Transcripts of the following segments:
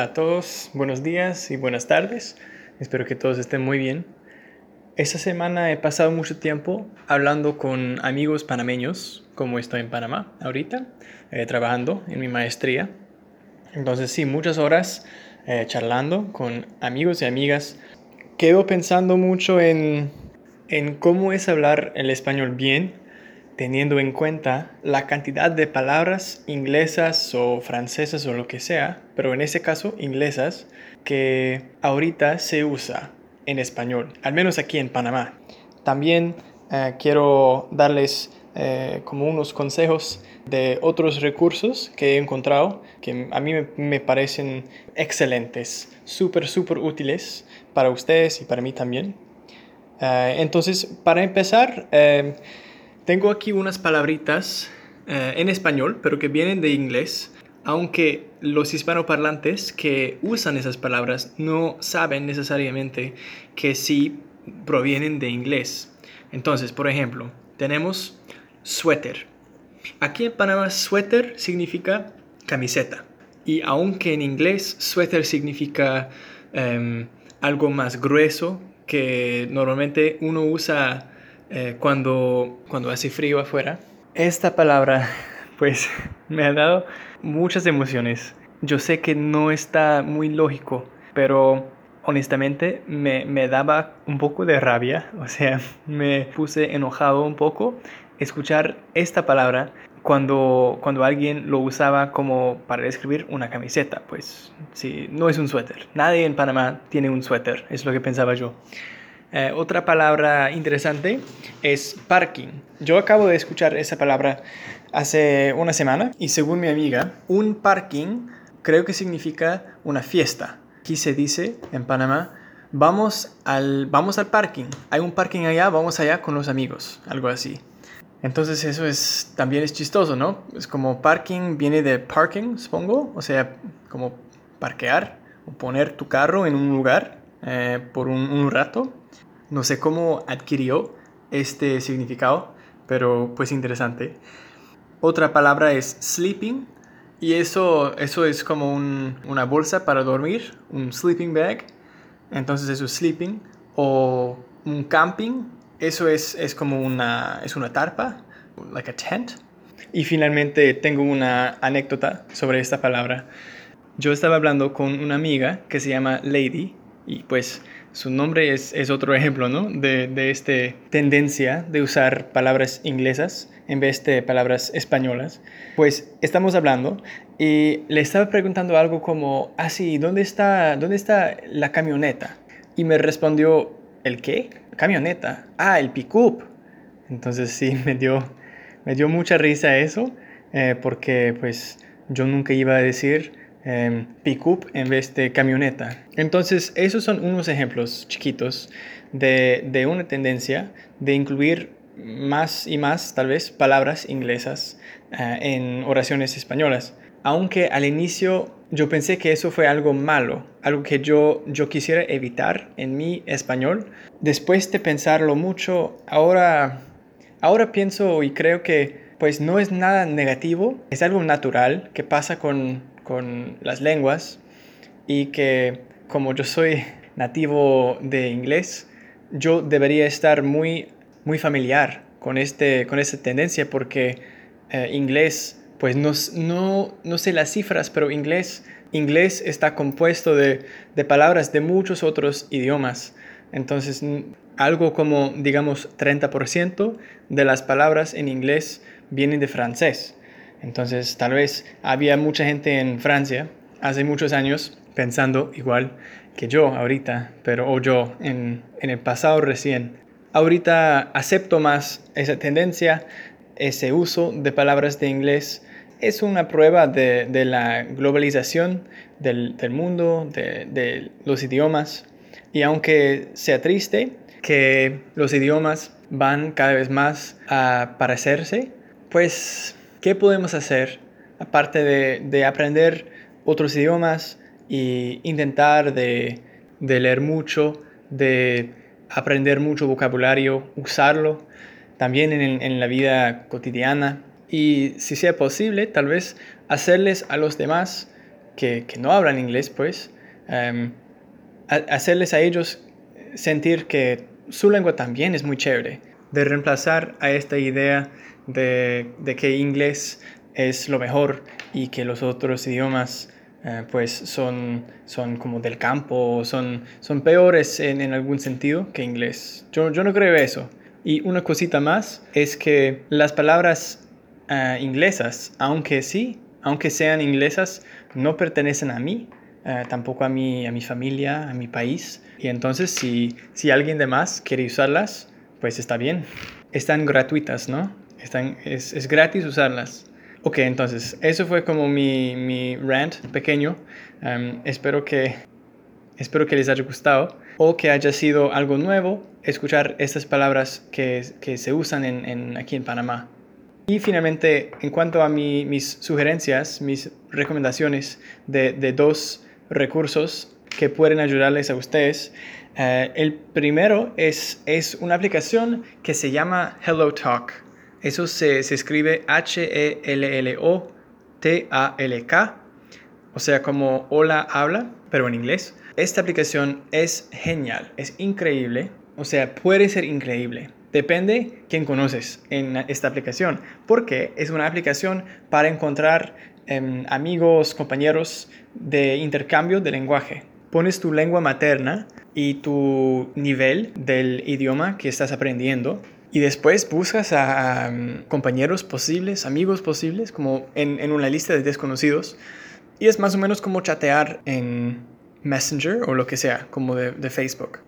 A todos, buenos días y buenas tardes. Espero que todos estén muy bien. Esta semana he pasado mucho tiempo hablando con amigos panameños, como estoy en Panamá ahorita, eh, trabajando en mi maestría. Entonces sí, muchas horas eh, charlando con amigos y amigas. Quedo pensando mucho en, en cómo es hablar el español bien teniendo en cuenta la cantidad de palabras inglesas o francesas o lo que sea, pero en este caso inglesas, que ahorita se usa en español, al menos aquí en Panamá. También eh, quiero darles eh, como unos consejos de otros recursos que he encontrado que a mí me, parecen excelentes, súper, súper útiles para ustedes y para mí también. Eh, entonces, para empezar, tengo aquí unas palabritas eh, en español, pero que vienen de inglés, aunque los hispanoparlantes que usan esas palabras no saben necesariamente que sí provienen de inglés. Entonces, por ejemplo, tenemos suéter. Aquí en Panamá, suéter significa camiseta. Y aunque en inglés suéter significa em, algo más grueso que normalmente uno usa eh, cuando, cuando hace frío afuera. Esta palabra pues me ha dado muchas emociones. Yo sé que no está muy lógico, pero honestamente me, me, daba un poco de rabia, o sea, me puse enojado un poco escuchar esta palabra cuando, cuando alguien lo usaba como para describir una camiseta, pues sí, no es un suéter. Nadie en Panamá tiene un suéter, es lo que pensaba yo. Eh, otra palabra interesante es parking. Yo acabo de escuchar esa palabra hace una semana y según mi amiga, un parking creo que significa una fiesta. Aquí se dice en Panamá, vamos al, vamos al parking. Hay un parking allá, vamos allá con los amigos, algo así. Entonces eso es también es chistoso, ¿no? Es como parking viene de parking, supongo, o sea, como parquear o poner tu carro en un lugar eh, por un rato. No sé cómo adquirió este significado, pero pues interesante. Otra palabra es sleeping, y eso, eso es como una bolsa para dormir, un sleeping bag. Entonces eso es sleeping. O un camping, eso es, es como una, es una tarpa, like a tent. Y finalmente tengo una anécdota sobre esta palabra. Yo estaba hablando con una amiga que se llama Lady y pues su nombre es, otro ejemplo, ¿no? De, de esta tendencia de usar palabras inglesas en vez de palabras españolas. Pues estamos hablando y le estaba preguntando algo como, ah, sí, ¿dónde está, dónde está la camioneta? Y me respondió, ¿el qué? Camioneta. Ah, el pick-up. Entonces sí, me dio, me dio mucha risa eso, eh, porque pues yo nunca iba a decir eh, pick-up en vez de camioneta. Entonces, esos son unos ejemplos chiquitos de, de, una tendencia de incluir más y más, tal vez, palabras inglesas eh, en oraciones españolas. Aunque al inicio yo pensé que eso fue algo malo, algo que yo, yo quisiera evitar en mi español. Después de pensarlo mucho, ahora, ahora pienso y creo que pues no es nada negativo, es algo natural que pasa con, con las lenguas y que como yo soy nativo de inglés, yo debería estar muy, muy familiar con, este, con esta tendencia porque eh, inglés, pues no, no, no, sé las cifras, pero inglés, inglés está compuesto de, de palabras de muchos otros idiomas. Entonces, algo como, digamos, 30% de las palabras en inglés vienen de francés. Entonces, tal vez había mucha gente en Francia hace muchos años pensando igual que yo ahorita, pero o yo en, el pasado recién. Ahorita acepto más esa tendencia, ese uso de palabras de inglés. Es una prueba de, la globalización del, mundo, de, de los idiomas. Y aunque sea triste que los idiomas van cada vez más a parecerse, pues ¿Qué podemos hacer aparte de, aprender otros idiomas e intentar de, leer mucho, de aprender mucho vocabulario, usarlo también en, en, la vida cotidiana y si sea posible tal vez hacerles a los demás que, no hablan inglés, pues, em, hacerles a ellos sentir que su lengua también es muy chévere, de reemplazar a esta idea de, que inglés es lo mejor y que los otros idiomas eh, pues son, son como del campo, son, son peores en, algún sentido que inglés. Yo, yo no creo eso. Y una cosita más es que las palabras eh, inglesas, aunque sí, aunque sean inglesas, no pertenecen a mí, eh, tampoco a mi, a mi familia, a mi país. Y entonces si, si alguien de más quiere usarlas, pues está bien. Están gratuitas, ¿no? Están, es, es gratis usarlas. Ok, entonces eso fue como mi, mi rant pequeño. Em, espero, que, espero que les haya gustado o que haya sido algo nuevo escuchar estas palabras que, que se usan en, en, aquí en Panamá. Y finalmente, en cuanto a mi, mis sugerencias, mis recomendaciones de, de, dos recursos que pueden ayudarles a ustedes, eh, el primero es, es una aplicación que se llama Hello Talk. Eso se, se escribe H-E-L-L-O-T-A-L-K, o sea, como hola habla, pero en inglés. Esta aplicación es genial, es increíble, o sea, puede ser increíble. Depende quién conoces en esta aplicación, porque es una aplicación para encontrar em, amigos, compañeros de intercambio de lenguaje. Pones tu lengua materna y tu nivel del idioma que estás aprendiendo y después buscas a, um, compañeros posibles, amigos posibles, como en, una lista de desconocidos. Y es más o menos como chatear en Messenger o lo que sea, como de Facebook.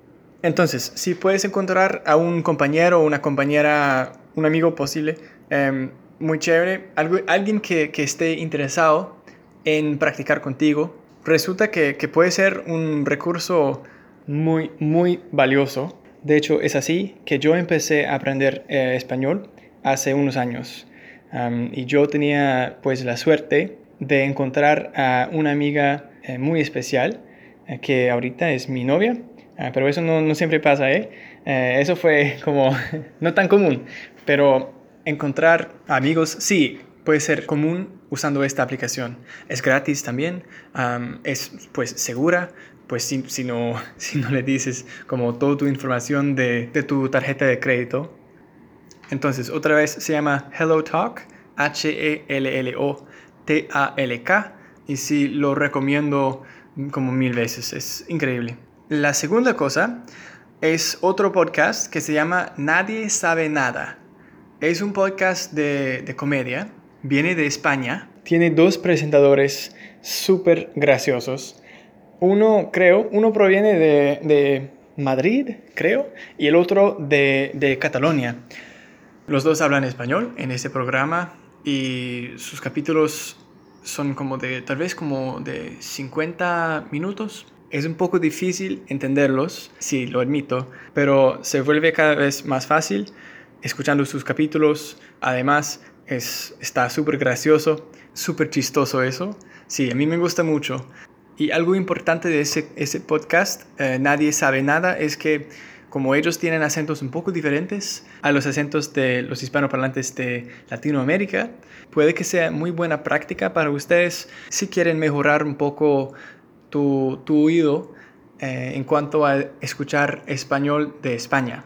Entonces, si puedes encontrar a un compañero o una compañera, un amigo posible, em, muy chévere, alguien que, esté interesado en practicar contigo, resulta que, puede ser un recurso muy, muy valioso. De hecho, es así que yo empecé a aprender eh, español hace unos años. y yo tenía pues la suerte de encontrar a una amiga eh, muy especial, eh, que ahorita es mi novia Ah, pero eso no, no, siempre pasa. Eso fue como no tan común, pero encontrar amigos, sí, puede ser común usando esta aplicación. Es gratis también, es pues segura, pues si, no, si no le dices como toda tu información de, de tu tarjeta de crédito. Entonces, otra vez se llama Hello Talk, H-E-L-L-O-T-A-L-K, y sí lo recomiendo como mil veces, es increíble. La segunda cosa es otro podcast que se llama Nadie sabe nada. Es un podcast de, comedia, viene de España. Tiene dos presentadores súper graciosos. Uno, creo, uno proviene de, Madrid, creo, y el otro de, de Cataluña. Los dos hablan español en ese programa y sus capítulos son como de, tal vez como de 50 minutos, es un poco difícil entenderlos, sí, lo admito, pero se vuelve cada vez más fácil escuchando sus capítulos. Además, es, está súper gracioso, súper chistoso eso. Sí, a mí me gusta mucho. Y algo importante de ese, ese podcast, eh, Nadie sabe nada, es que como ellos tienen acentos un poco diferentes a los acentos de los hispanoparlantes de Latinoamérica, puede que sea muy buena práctica para ustedes si quieren mejorar un poco tu, tu oído eh, en cuanto a escuchar español de España,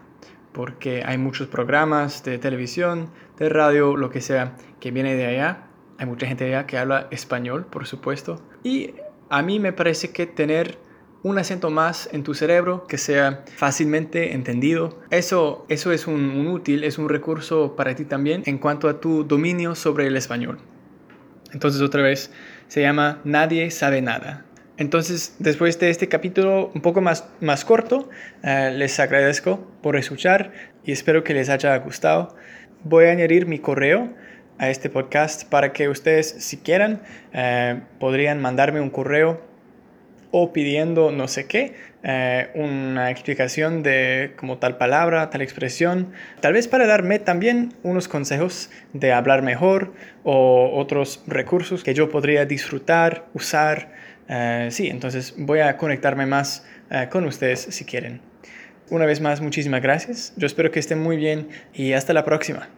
porque hay muchos programas de televisión, de radio, lo que sea, que viene de allá. Hay mucha gente allá que habla español, por supuesto. Y a mí me parece que tener un acento más en tu cerebro que sea fácilmente entendido. Eso, eso es un, un, útil, es un recurso para ti también en cuanto a tu dominio sobre el español. Entonces otra vez se llama Nadie sabe nada. Entonces, después de este capítulo un poco más, más corto, eh, les agradezco por escuchar y espero que les haya gustado. Voy a añadir mi correo a este podcast para que ustedes, si quieran, eh, podrían mandarme un correo o pidiendo no sé qué, eh, una explicación de como tal palabra, tal expresión, tal vez para darme también unos consejos de hablar mejor o otros recursos que yo podría disfrutar, usar eh, sí, entonces voy a conectarme más eh, con ustedes si quieren. Una vez más, muchísimas gracias. Yo espero que estén muy bien y hasta la próxima.